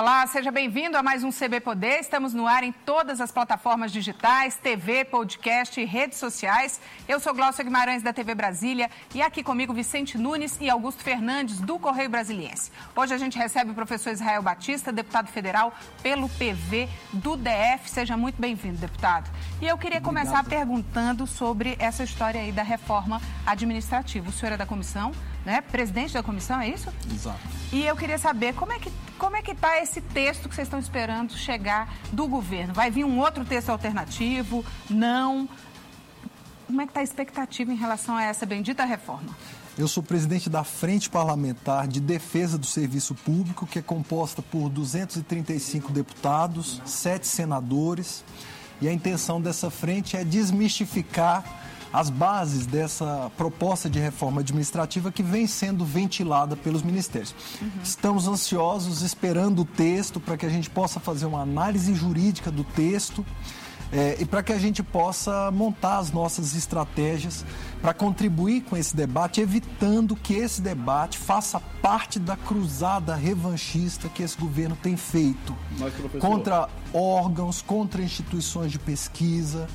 Olá, seja bem-vindo a mais um CB Poder. Estamos no ar em todas as plataformas digitais, TV, podcast e redes sociais. Eu sou Glaucia Guimarães, da TV Brasília, e aqui comigo Vicente Nunes e Augusto Fernandes, do Correio Brasiliense. Hoje a gente recebe o professor Israel Batista, deputado federal pelo PV do DF. Seja muito bem-vindo, deputado. E eu queria Obrigado. começar perguntando sobre essa história aí da reforma administrativa. O senhor é da comissão, né? Presidente da comissão, é isso? Exato. E eu queria saber como é que como é que está esse texto que vocês estão esperando chegar do governo? Vai vir um outro texto alternativo? Não? Como é que está a expectativa em relação a essa bendita reforma? Eu sou presidente da Frente Parlamentar de Defesa do Serviço Público, que é composta por 235 deputados, sete senadores. E a intenção dessa frente é desmistificar as bases dessa proposta de reforma administrativa que vem sendo ventilada pelos ministérios. Uhum. Estamos ansiosos, esperando o texto para que a gente possa fazer uma análise jurídica do texto. É, e para que a gente possa montar as nossas estratégias para contribuir com esse debate, evitando que esse debate faça parte da cruzada revanchista que esse governo tem feito Mas, contra órgãos, contra instituições de pesquisa.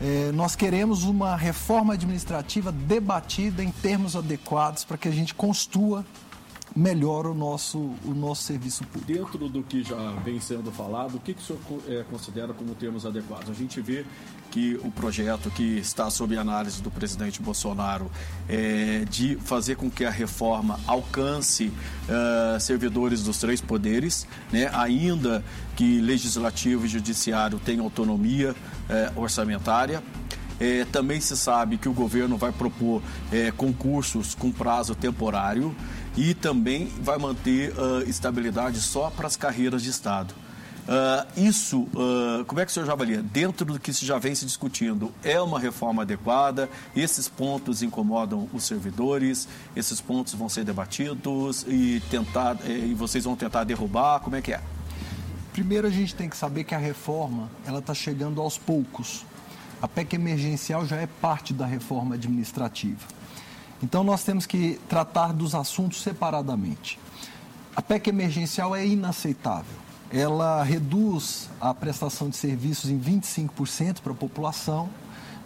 É, nós queremos uma reforma administrativa debatida em termos adequados para que a gente construa melhor o nosso, o nosso serviço público. Dentro do que já vem sendo falado, o que, que o senhor é, considera como termos adequados? A gente vê que o projeto que está sob análise do presidente Bolsonaro é de fazer com que a reforma alcance uh, servidores dos três poderes, né? ainda que legislativo e judiciário tenham autonomia uh, orçamentária. É, também se sabe que o governo vai propor é, concursos com prazo temporário e também vai manter uh, estabilidade só para as carreiras de Estado. Uh, isso, uh, como é que o senhor já avalia? Dentro do que se já vem se discutindo, é uma reforma adequada? Esses pontos incomodam os servidores? Esses pontos vão ser debatidos e, tentar, eh, e vocês vão tentar derrubar? Como é que é? Primeiro, a gente tem que saber que a reforma ela está chegando aos poucos. A PEC emergencial já é parte da reforma administrativa. Então, nós temos que tratar dos assuntos separadamente. A PEC emergencial é inaceitável. Ela reduz a prestação de serviços em 25% para a população,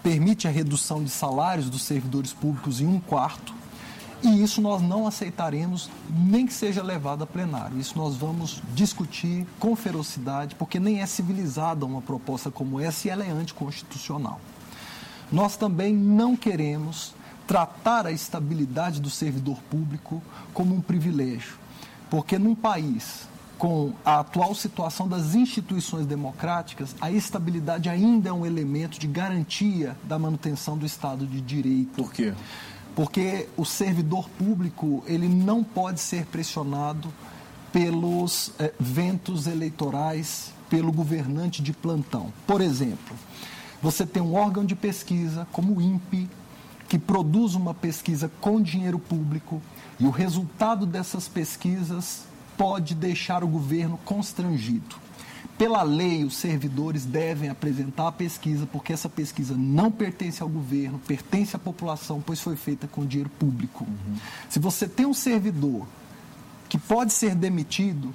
permite a redução de salários dos servidores públicos em um quarto, e isso nós não aceitaremos, nem que seja levado a plenário. Isso nós vamos discutir com ferocidade, porque nem é civilizada uma proposta como essa e ela é anticonstitucional. Nós também não queremos tratar a estabilidade do servidor público como um privilégio. Porque num país com a atual situação das instituições democráticas, a estabilidade ainda é um elemento de garantia da manutenção do Estado de Direito. Por quê? Porque o servidor público ele não pode ser pressionado pelos eh, ventos eleitorais, pelo governante de plantão. Por exemplo, você tem um órgão de pesquisa como o INPE, que produz uma pesquisa com dinheiro público e o resultado dessas pesquisas pode deixar o governo constrangido. Pela lei, os servidores devem apresentar a pesquisa, porque essa pesquisa não pertence ao governo, pertence à população, pois foi feita com dinheiro público. Uhum. Se você tem um servidor que pode ser demitido,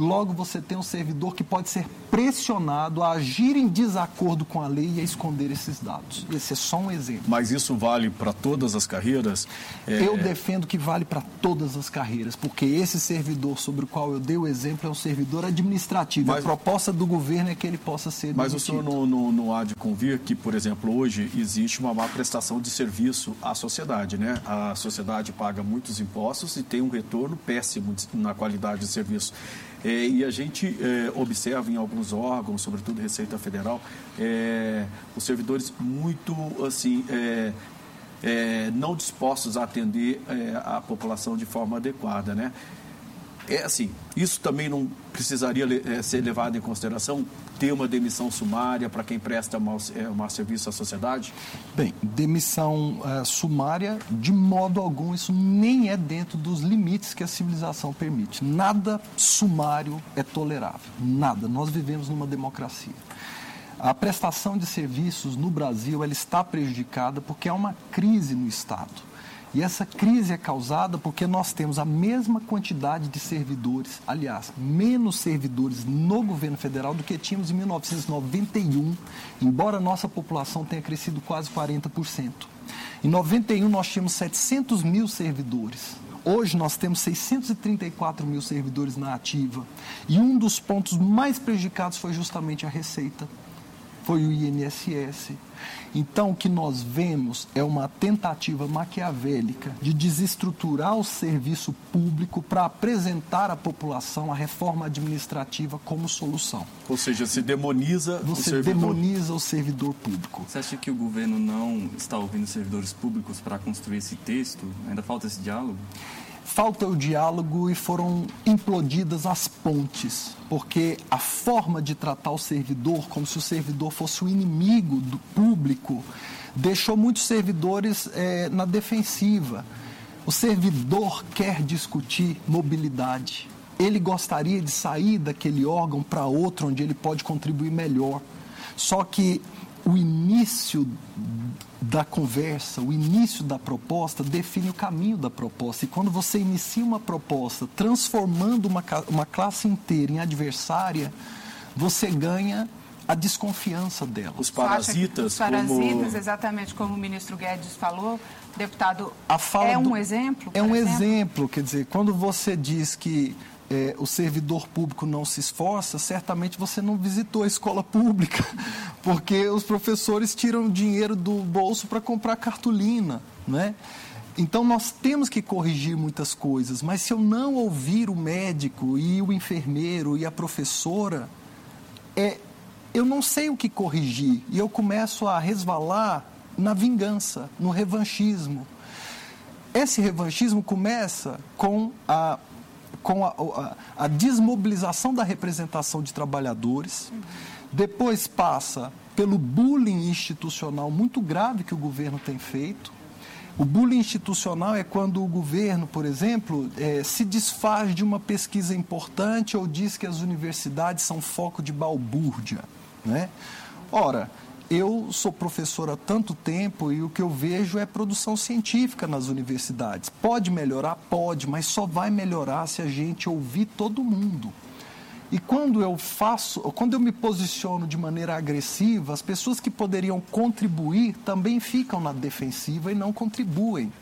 Logo, você tem um servidor que pode ser pressionado a agir em desacordo com a lei e a esconder esses dados. Esse é só um exemplo. Mas isso vale para todas as carreiras? É... Eu defendo que vale para todas as carreiras, porque esse servidor sobre o qual eu dei o exemplo é um servidor administrativo. Mas... A proposta do governo é que ele possa ser Mas demitido. o senhor não, não, não há de convir que, por exemplo, hoje existe uma má prestação de serviço à sociedade, né? A sociedade paga muitos impostos e tem um retorno péssimo na qualidade de serviço. É, e a gente é, observa em alguns órgãos, sobretudo Receita Federal, é, os servidores muito assim é, não dispostos a atender é, a população de forma adequada, né? É assim, isso também não precisaria ser levado em consideração? Ter uma demissão sumária para quem presta mau, mau serviço à sociedade? Bem, demissão sumária, de modo algum, isso nem é dentro dos limites que a civilização permite. Nada sumário é tolerável. Nada. Nós vivemos numa democracia. A prestação de serviços no Brasil ela está prejudicada porque há uma crise no Estado E essa crise é causada porque nós temos a mesma quantidade de servidores, aliás, menos servidores no governo federal do que tínhamos em 1991, embora nossa população tenha crescido quase 40%. Em 91 nós tínhamos 700 mil servidores. Hoje nós temos 634 mil servidores na ativa. E um dos pontos mais prejudicados foi justamente a receita, foi o INSS. Então, o que nós vemos é uma tentativa maquiavélica de desestruturar o serviço público para apresentar à população a reforma administrativa como solução. Ou seja, se demoniza Você o servidor. demoniza o servidor público. Você acha que o governo não está ouvindo servidores públicos para construir esse texto? Ainda falta esse diálogo? Falta o diálogo e foram implodidas as pontes, porque a forma de tratar o servidor como se o servidor fosse o inimigo do público deixou muitos servidores é, na defensiva. O servidor quer discutir mobilidade. Ele gostaria de sair daquele órgão para outro onde ele pode contribuir melhor. Só que o início da conversa, o início da proposta define o caminho da proposta. E quando você inicia uma proposta transformando uma, uma classe inteira em adversária, você ganha a desconfiança dela. Os parasitas. Os parasitas, como... exatamente como o ministro Guedes falou, deputado, é um exemplo? É um exemplo? exemplo, quer dizer, quando você diz que é, o servidor público não se esforça, certamente você não visitou a escola pública, porque os professores tiram dinheiro do bolso para comprar cartolina, né? Então nós temos que corrigir muitas coisas, mas se eu não ouvir o médico e o enfermeiro e a professora, é, eu não sei o que corrigir e eu começo a resvalar na vingança, no revanchismo. Esse revanchismo começa com a com a, a, a desmobilização da representação de trabalhadores, depois passa pelo bullying institucional muito grave que o governo tem feito. O bullying institucional é quando o governo, por exemplo, é, se desfaz de uma pesquisa importante ou diz que as universidades são foco de balbúrdia. Né? Ora, eu sou professor há tanto tempo e o que eu vejo é produção científica nas universidades. Pode melhorar? Pode, mas só vai melhorar se a gente ouvir todo mundo. E quando eu faço, quando eu me posiciono de maneira agressiva, as pessoas que poderiam contribuir também ficam na defensiva e não contribuem.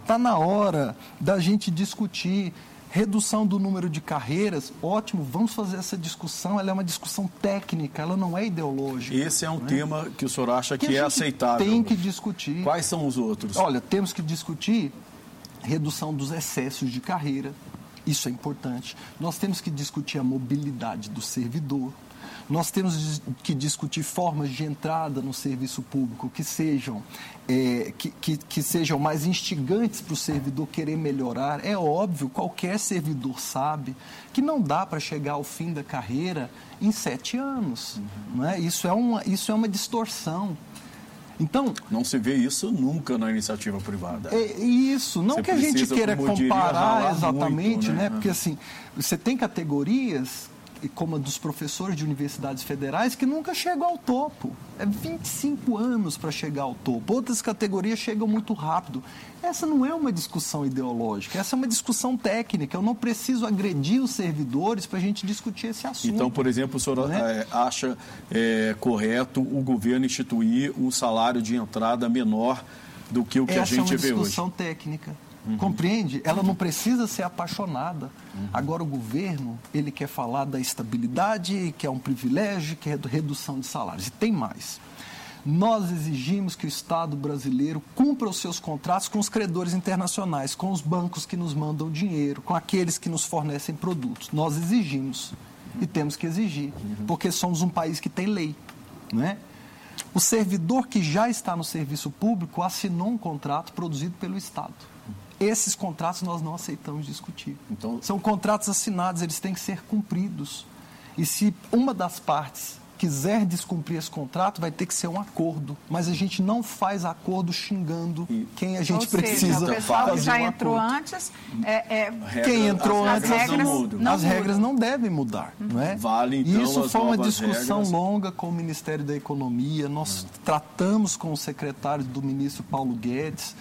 Está na hora da gente discutir Redução do número de carreiras, ótimo, vamos fazer essa discussão. Ela é uma discussão técnica, ela não é ideológica. Esse é um tema que o senhor acha que, que é aceitável. Tem que discutir. Quais são os outros? Olha, temos que discutir redução dos excessos de carreira. Isso é importante. Nós temos que discutir a mobilidade do servidor. Nós temos que discutir formas de entrada no serviço público que sejam, é, que, que, que sejam mais instigantes para o servidor querer melhorar. É óbvio, qualquer servidor sabe que não dá para chegar ao fim da carreira em sete anos. Uhum. Não é? isso, é uma, isso é uma distorção. Então, não se vê isso nunca na iniciativa privada. É isso, não você que a gente queira comparar exatamente, muito, né? né? Porque assim, você tem categorias como a dos professores de universidades federais, que nunca chegam ao topo. É 25 anos para chegar ao topo. Outras categorias chegam muito rápido. Essa não é uma discussão ideológica, essa é uma discussão técnica. Eu não preciso agredir os servidores para a gente discutir esse assunto. Então, por exemplo, o senhor né? É, acha é, correto o governo instituir um salário de entrada menor do que o que essa a gente vê hoje? É uma discussão técnica. Uhum. Compreende? Ela não precisa ser apaixonada. Uhum. Agora, o governo, ele quer falar da estabilidade, que é um privilégio, que é redução de salários. E tem mais. Nós exigimos que o Estado brasileiro cumpra os seus contratos com os credores internacionais, com os bancos que nos mandam dinheiro, com aqueles que nos fornecem produtos. Nós exigimos e temos que exigir, uhum. porque somos um país que tem lei, não é? O servidor que já está no serviço público assinou um contrato produzido pelo Estado. Esses contratos nós não aceitamos discutir. Então, São contratos assinados, eles têm que ser cumpridos. E se uma das partes quiser descumprir esse contrato, vai ter que ser um acordo. Mas a gente não faz acordo xingando quem a gente Ou precisa seja, o pessoal fazer que já um entrou acordo. antes, é, é, quem entrou as antes, regras não não as regras não devem mudar, não é? Vale, então, Isso foi uma discussão regras. longa com o Ministério da Economia. Nós hum. tratamos com o secretário do ministro Paulo Guedes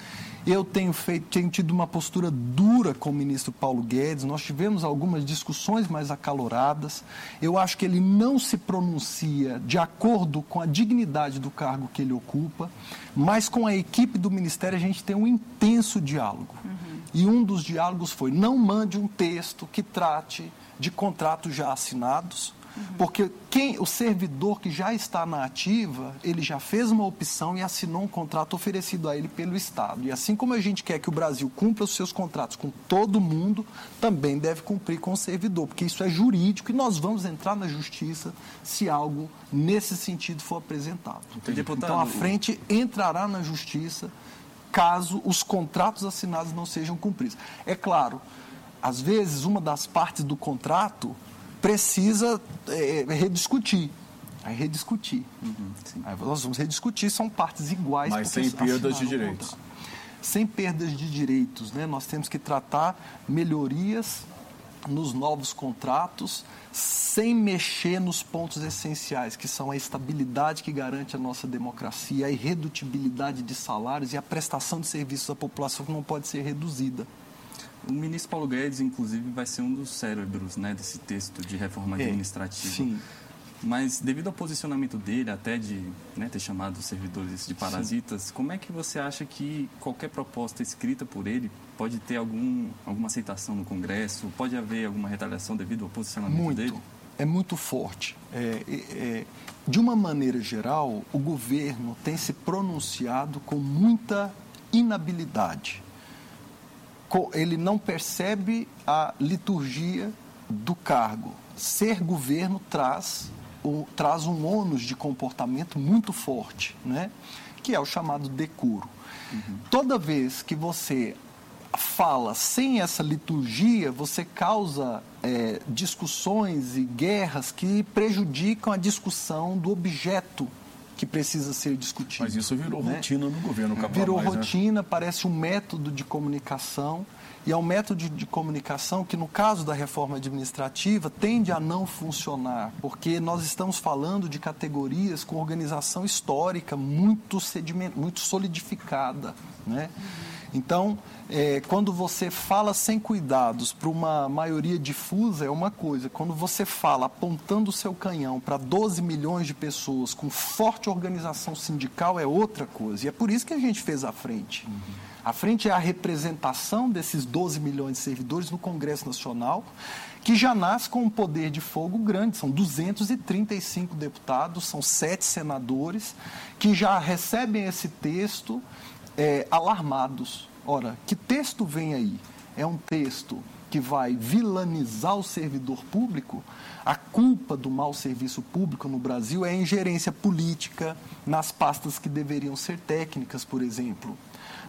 Eu tenho, feito, tenho tido uma postura dura com o ministro Paulo Guedes. Nós tivemos algumas discussões mais acaloradas. Eu acho que ele não se pronuncia de acordo com a dignidade do cargo que ele ocupa, mas com a equipe do ministério a gente tem um intenso diálogo. Uhum. E um dos diálogos foi: não mande um texto que trate de contratos já assinados porque quem, o servidor que já está na ativa, ele já fez uma opção e assinou um contrato oferecido a ele pelo Estado. E assim como a gente quer que o Brasil cumpra os seus contratos com todo mundo, também deve cumprir com o servidor, porque isso é jurídico e nós vamos entrar na justiça se algo nesse sentido for apresentado. Então a frente entrará na justiça caso os contratos assinados não sejam cumpridos. É claro, às vezes uma das partes do contrato precisa é, rediscutir. Aí rediscutir. Uhum, Aí nós vamos rediscutir, são partes iguais. Mas sem perdas de direitos. Sem perdas de direitos, né? Nós temos que tratar melhorias nos novos contratos, sem mexer nos pontos essenciais, que são a estabilidade que garante a nossa democracia, a irredutibilidade de salários e a prestação de serviços à população que não pode ser reduzida. O ministro Paulo Guedes, inclusive, vai ser um dos cérebros né, desse texto de reforma é, administrativa. Sim. Mas devido ao posicionamento dele, até de né, ter chamado os servidores de parasitas, Sim. como é que você acha que qualquer proposta escrita por ele pode ter algum, alguma aceitação no Congresso? Pode haver alguma retaliação devido ao posicionamento muito, dele? É muito forte. É, é, de uma maneira geral, o governo tem se pronunciado com muita inabilidade ele não percebe a liturgia do cargo. Ser governo traz, o, traz um ônus de comportamento muito forte, né? que é o chamado decoro. Uhum. Toda vez que você fala sem essa liturgia, você causa é, discussões e guerras que prejudicam a discussão do objeto que precisa ser discutido. Mas isso virou né? rotina no governo Capamaz, Virou né? rotina, né? parece um método de comunicação e é um método de comunicação que, no caso da reforma administrativa, tende a não funcionar, porque nós estamos falando de categorias com organização histórica muito, sediment, muito solidificada. Né? Então, é, quando você fala sem cuidados para uma maioria difusa, é uma coisa. Quando você fala apontando o seu canhão para 12 milhões de pessoas com forte organização sindical, é outra coisa. E é por isso que a gente fez a frente. Uhum. A frente é a representação desses 12 milhões de servidores no Congresso Nacional, que já nasce com um poder de fogo grande. São 235 deputados, são sete senadores, que já recebem esse texto é, alarmados. Ora, que texto vem aí? É um texto que vai vilanizar o servidor público? A culpa do mau serviço público no Brasil é a ingerência política nas pastas que deveriam ser técnicas, por exemplo.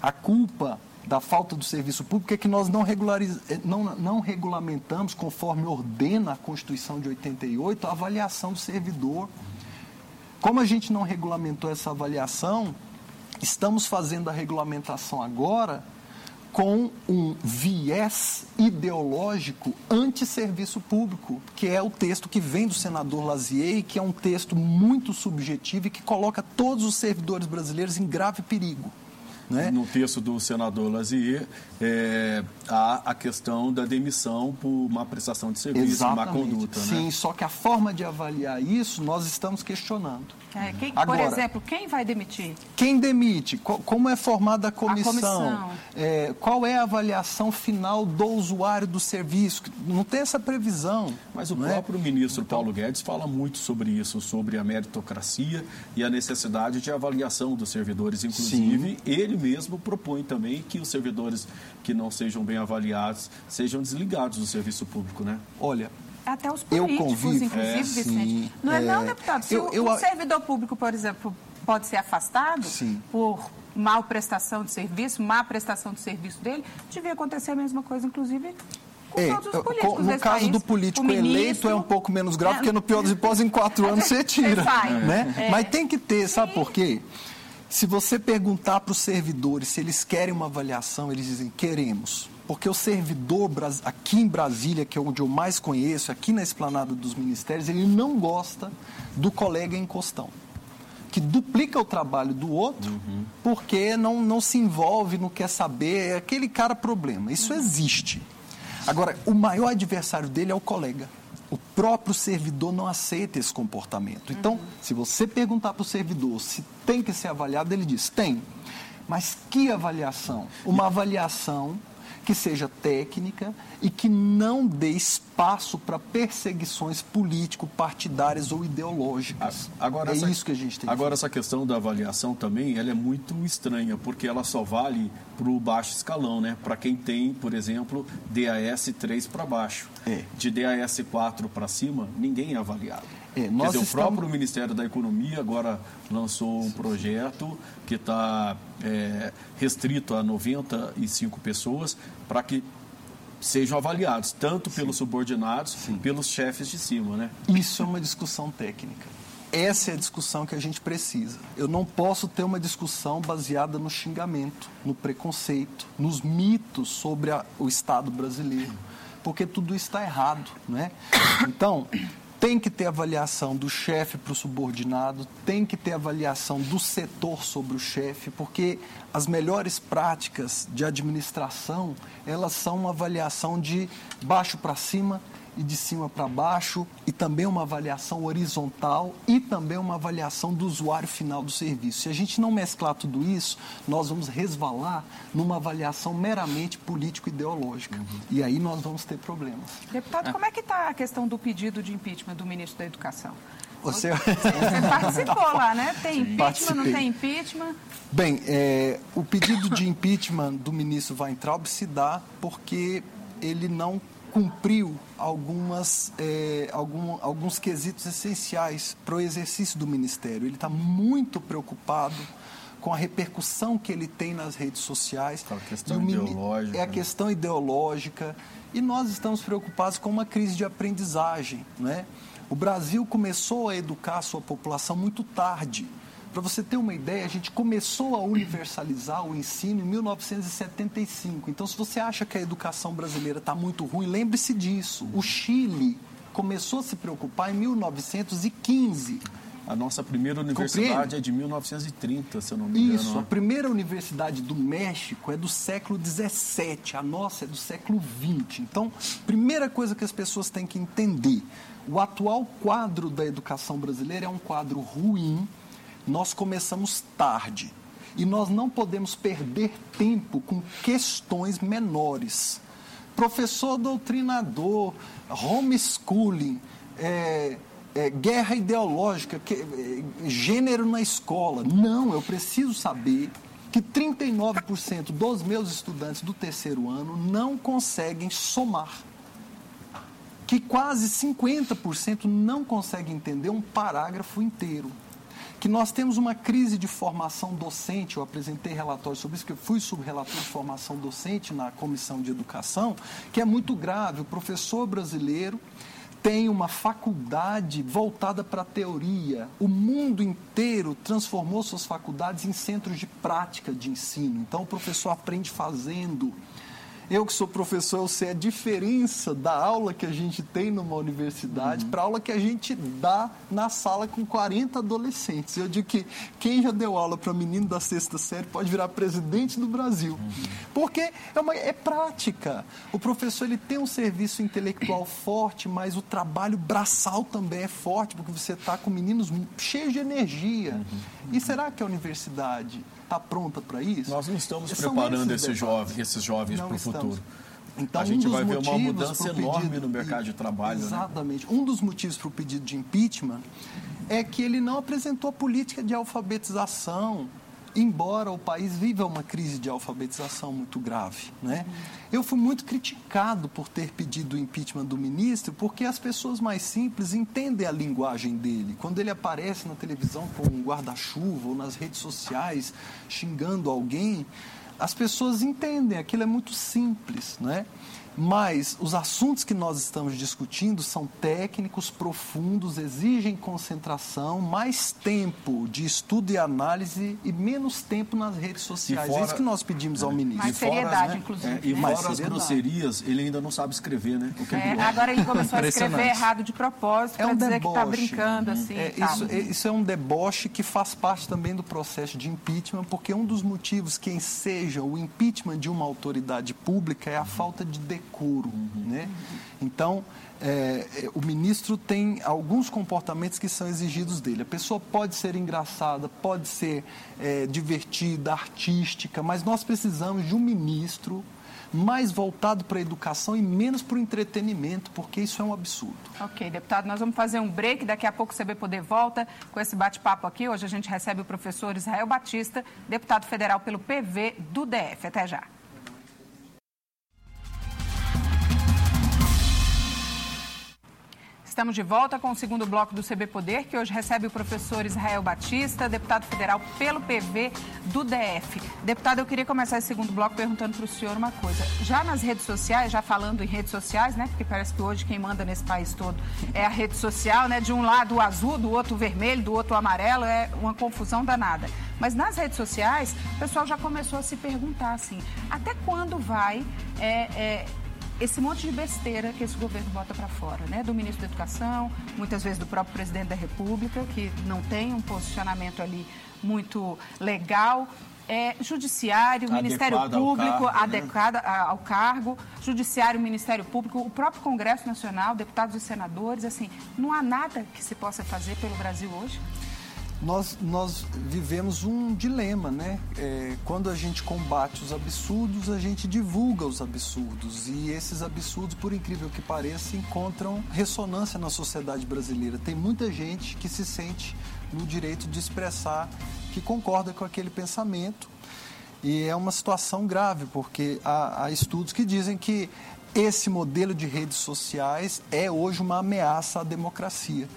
A culpa da falta do serviço público é que nós não, regulariz... Eh, não, não regulamentamos, conforme ordena a Constituição de 88, a avaliação do servidor. Como a gente não regulamentou essa avaliação, estamos fazendo a regulamentação agora com um viés ideológico anti-serviço público, que é o texto que vem do senador Lazier, que é um texto muito subjetivo e que coloca todos os servidores brasileiros em grave perigo. Né? No texto do senador Lazier, é, há a questão da demissão por má prestação de serviço, Exatamente. má conduta. Né? Sim, né? só que a forma de avaliar isso nós estamos questionando. É, quem, Agora, por exemplo, quem vai demitir? Quem demite? Como é formada a comissão? A comissão. É, qual é a avaliação final do usuário do serviço? Não tem essa previsão. Mas o é? próprio é? ministro então, Paulo Guedes fala muito sobre isso, sobre a meritocracia e a necessidade de avaliação dos servidores. Inclusive, sim. ele mesmo propõe também que os servidores que não sejam bem avaliados sejam desligados do serviço público, né? Olha, até os políticos, eu convivo, inclusive, é, Vicente. Sim, não é, é não, deputado? Se eu, eu, um servidor público, por exemplo, pode ser afastado sim. por mal prestação de serviço, má prestação de serviço dele, devia acontecer a mesma coisa, inclusive, é, no caso país, do político eleito é um pouco menos grave, é, porque no pior dos hipóteses, em quatro anos você tira. Né? É. Mas tem que ter, sabe por quê? Se você perguntar para os servidores se eles querem uma avaliação, eles dizem queremos. Porque o servidor aqui em Brasília, que é onde eu mais conheço, aqui na esplanada dos ministérios, ele não gosta do colega em costão que duplica o trabalho do outro uhum. porque não, não se envolve, não quer saber, é aquele cara problema. Isso uhum. existe. Agora, o maior adversário dele é o colega. O próprio servidor não aceita esse comportamento. Então, uhum. se você perguntar para o servidor se tem que ser avaliado, ele diz: tem. Mas que avaliação? Uma avaliação que seja técnica e que não dê espaço para perseguições político-partidárias ou ideológicas. Agora, é essa, isso que a gente tem. Agora, essa questão da avaliação também, ela é muito estranha, porque ela só vale para o baixo escalão, né? Para quem tem, por exemplo, DAS 3 para baixo. É. De DAS 4 para cima, ninguém é avaliado. É, Quer dizer, estamos... o próprio Ministério da Economia agora lançou um projeto que está é, restrito a 95 pessoas para que sejam avaliados, tanto Sim. pelos subordinados, Sim. pelos chefes de cima, né? Isso é uma discussão técnica. Essa é a discussão que a gente precisa. Eu não posso ter uma discussão baseada no xingamento, no preconceito, nos mitos sobre a, o Estado brasileiro, porque tudo está errado, né? Então, tem que ter avaliação do chefe para o subordinado, tem que ter avaliação do setor sobre o chefe, porque as melhores práticas de administração, elas são uma avaliação de baixo para cima e de cima para baixo, e também uma avaliação horizontal e também uma avaliação do usuário final do serviço. Se a gente não mesclar tudo isso, nós vamos resvalar numa avaliação meramente político-ideológica. Uhum. E aí nós vamos ter problemas. Deputado, como é que está a questão do pedido de impeachment do ministro da Educação? Você... Você participou lá, né? Tem impeachment, Participei. não tem impeachment? Bem, é, o pedido de impeachment do ministro Weintraub se dá porque ele não cumpriu algumas, é, algum, alguns quesitos essenciais para o exercício do ministério. Ele está muito preocupado com a repercussão que ele tem nas redes sociais. Questão ideológica. É a questão ideológica. E nós estamos preocupados com uma crise de aprendizagem. Né? O Brasil começou a educar a sua população muito tarde. Para você ter uma ideia, a gente começou a universalizar o ensino em 1975. Então, se você acha que a educação brasileira está muito ruim, lembre-se disso. O Chile começou a se preocupar em 1915. A nossa primeira universidade Compreende? é de 1930, se eu não me engano. Isso, a primeira universidade do México é do século 17, a nossa é do século 20. Então, primeira coisa que as pessoas têm que entender: o atual quadro da educação brasileira é um quadro ruim, nós começamos tarde e nós não podemos perder tempo com questões menores. Professor doutrinador, homeschooling, é, é, guerra ideológica, que, é, gênero na escola. Não, eu preciso saber que 39% dos meus estudantes do terceiro ano não conseguem somar. Que quase 50% não conseguem entender um parágrafo inteiro que nós temos uma crise de formação docente. Eu apresentei relatórios sobre isso, que eu fui subrelator de formação docente na Comissão de Educação, que é muito grave. O professor brasileiro tem uma faculdade voltada para a teoria. O mundo inteiro transformou suas faculdades em centros de prática de ensino. Então, o professor aprende fazendo. Eu que sou professor, eu sei a diferença da aula que a gente tem numa universidade uhum. para a aula que a gente dá na sala com 40 adolescentes. Eu digo que quem já deu aula para menino da sexta série pode virar presidente do Brasil. Uhum. Porque é, uma, é prática. O professor ele tem um serviço intelectual forte, mas o trabalho braçal também é forte, porque você está com meninos cheios de energia. Uhum. E será que a universidade está pronta para isso? Nós não estamos preparando esses jovens, esses jovens para o futuro. Então, a gente um vai ver uma mudança enorme no mercado de trabalho. Né? Exatamente. Né? Um dos motivos para o pedido de impeachment é que ele não apresentou a política de alfabetização embora o país viva uma crise de alfabetização muito grave. Né? Eu fui muito criticado por ter pedido o impeachment do ministro, porque as pessoas mais simples entendem a linguagem dele. Quando ele aparece na televisão com um guarda-chuva ou nas redes sociais xingando alguém, as pessoas entendem, aquilo é muito simples. Né? Mas os assuntos que nós estamos discutindo são técnicos, profundos, exigem concentração, mais tempo de estudo e análise e menos tempo nas redes sociais. Fora, é isso que nós pedimos ao ministro. Mais seriedade, né? inclusive. É, e né? fora as grosserias, ele ainda não sabe escrever, né? É, agora ele começou a escrever errado de propósito é um para dizer tá deboche. que está brincando. Assim, é, tá. isso, é, isso é um deboche que faz parte também do processo de impeachment, porque um dos motivos que enseja o impeachment de uma autoridade pública é a falta de decoro. Uhum. Né? Então, é, é, o ministro tem alguns comportamentos que são exigidos dele. A pessoa pode ser engraçada, pode ser é, divertida, artística, mas nós precisamos de um ministro mais voltado para a educação e menos para o entretenimento, porque isso é um absurdo. Ok, deputado, nós vamos fazer um break. Daqui a pouco o CB Poder volta com esse bate-papo aqui. Hoje a gente recebe o professor Israel Batista, deputado federal pelo PV do DF. Até já. Estamos de volta com o segundo bloco do CB Poder, que hoje recebe o professor Israel Batista, deputado federal pelo PV do DF. Deputado, eu queria começar esse segundo bloco perguntando para o senhor uma coisa. Já nas redes sociais, já falando em redes sociais, né? Porque parece que hoje quem manda nesse país todo é a rede social, né? De um lado o azul, do outro o vermelho, do outro o amarelo, é uma confusão danada. Mas nas redes sociais, o pessoal já começou a se perguntar assim, até quando vai é, é, esse monte de besteira que esse governo bota para fora, né? Do ministro da Educação, muitas vezes do próprio presidente da República, que não tem um posicionamento ali muito legal. É, judiciário, adequado Ministério Público, cargo, adequado né? ao cargo, Judiciário, Ministério Público, o próprio Congresso Nacional, deputados e senadores, assim, não há nada que se possa fazer pelo Brasil hoje? Nós, nós vivemos um dilema, né? É, quando a gente combate os absurdos, a gente divulga os absurdos. E esses absurdos, por incrível que pareça, encontram ressonância na sociedade brasileira. Tem muita gente que se sente no direito de expressar que concorda com aquele pensamento. E é uma situação grave, porque há, há estudos que dizem que esse modelo de redes sociais é hoje uma ameaça à democracia.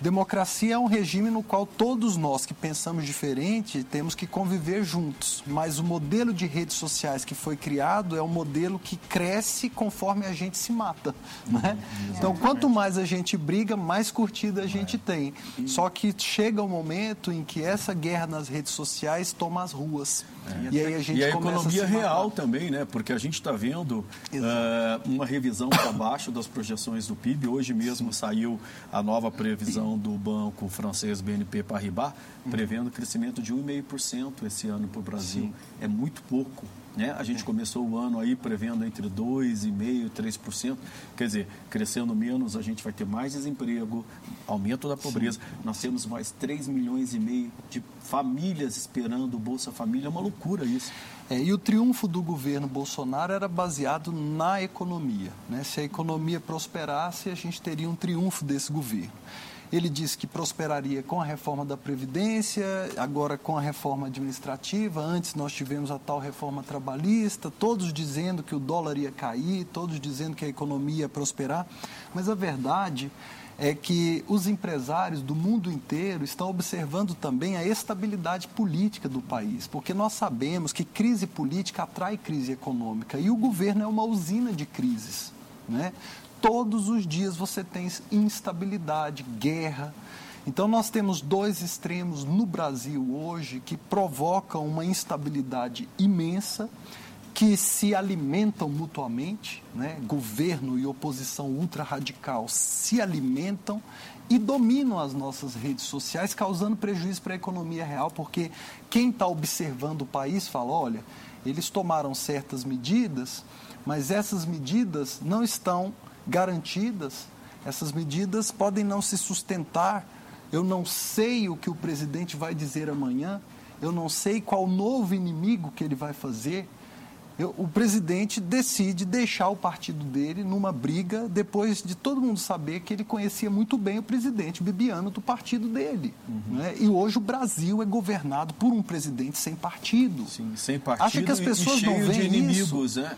Democracia é um regime no qual todos nós que pensamos diferente temos que conviver juntos, mas o modelo de redes sociais que foi criado é um modelo que cresce conforme a gente se mata. Né? Então, quanto mais a gente briga, mais curtida a gente tem. Só que chega o um momento em que essa guerra nas redes sociais toma as ruas. É. E aí a gente e a economia a real também, né? Porque a gente está vendo uh, uma revisão para baixo das projeções do PIB. Hoje mesmo saiu a nova previsão do banco francês BNP Paribas, prevendo crescimento de 1,5% esse ano para o Brasil. Sim. É muito pouco. Né? A gente é. começou o ano aí prevendo entre 2,5% e 3%. Quer dizer, crescendo menos, a gente vai ter mais desemprego, aumento da pobreza. Sim. Nós temos mais 3 milhões e meio de famílias esperando o Bolsa Família. É uma loucura isso. É, e o triunfo do governo Bolsonaro era baseado na economia. Né? Se a economia prosperasse, a gente teria um triunfo desse governo. Ele disse que prosperaria com a reforma da Previdência, agora com a reforma administrativa. Antes nós tivemos a tal reforma trabalhista, todos dizendo que o dólar ia cair, todos dizendo que a economia ia prosperar. Mas a verdade é que os empresários do mundo inteiro estão observando também a estabilidade política do país, porque nós sabemos que crise política atrai crise econômica e o governo é uma usina de crises. Né? Todos os dias você tem instabilidade, guerra. Então, nós temos dois extremos no Brasil hoje que provocam uma instabilidade imensa, que se alimentam mutuamente, né? governo e oposição ultra-radical se alimentam e dominam as nossas redes sociais, causando prejuízo para a economia real, porque quem está observando o país fala: olha, eles tomaram certas medidas, mas essas medidas não estão garantidas. Essas medidas podem não se sustentar. Eu não sei o que o presidente vai dizer amanhã. Eu não sei qual novo inimigo que ele vai fazer. Eu, o presidente decide deixar o partido dele numa briga depois de todo mundo saber que ele conhecia muito bem o presidente Bibiano do partido dele. Uhum. Né? E hoje o Brasil é governado por um presidente sem partido. Sim, sem partido Acha que as pessoas e cheio não veem de inimigos, isso? né?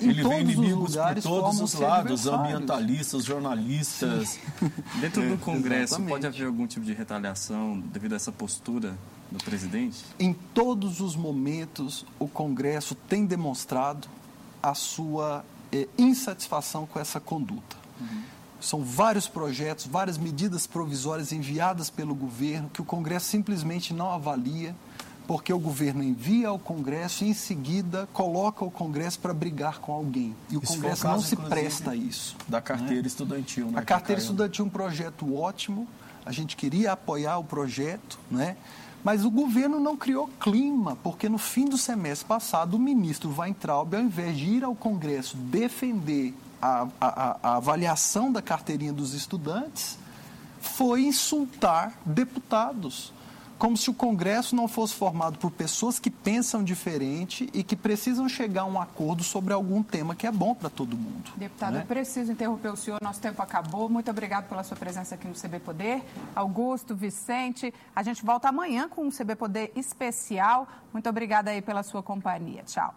Em Ele todos vem inimigos os lugares, por todos os lados, ambientalistas, jornalistas. Dentro do é, Congresso, Exatamente. pode haver algum tipo de retaliação devido a essa postura do presidente? Em todos os momentos, o Congresso tem demonstrado a sua é, insatisfação com essa conduta. Uhum. São vários projetos, várias medidas provisórias enviadas pelo governo que o Congresso simplesmente não avalia, porque o governo envia ao Congresso e em seguida coloca o Congresso para brigar com alguém. E o isso Congresso o caso, não se presta a isso. Da carteira né? estudantil, né? A carteira estudantil é um projeto ótimo, a gente queria apoiar o projeto, né? Mas o governo não criou clima, porque no fim do semestre passado o ministro Weintraub, ao invés de ir ao Congresso defender a, a, a avaliação da carteirinha dos estudantes, foi insultar deputados como se o Congresso não fosse formado por pessoas que pensam diferente e que precisam chegar a um acordo sobre algum tema que é bom para todo mundo. Deputado, né? eu preciso interromper o senhor, nosso tempo acabou. Muito obrigado pela sua presença aqui no CB Poder. Augusto, Vicente, a gente volta amanhã com um CB Poder especial. Muito obrigada aí pela sua companhia. Tchau.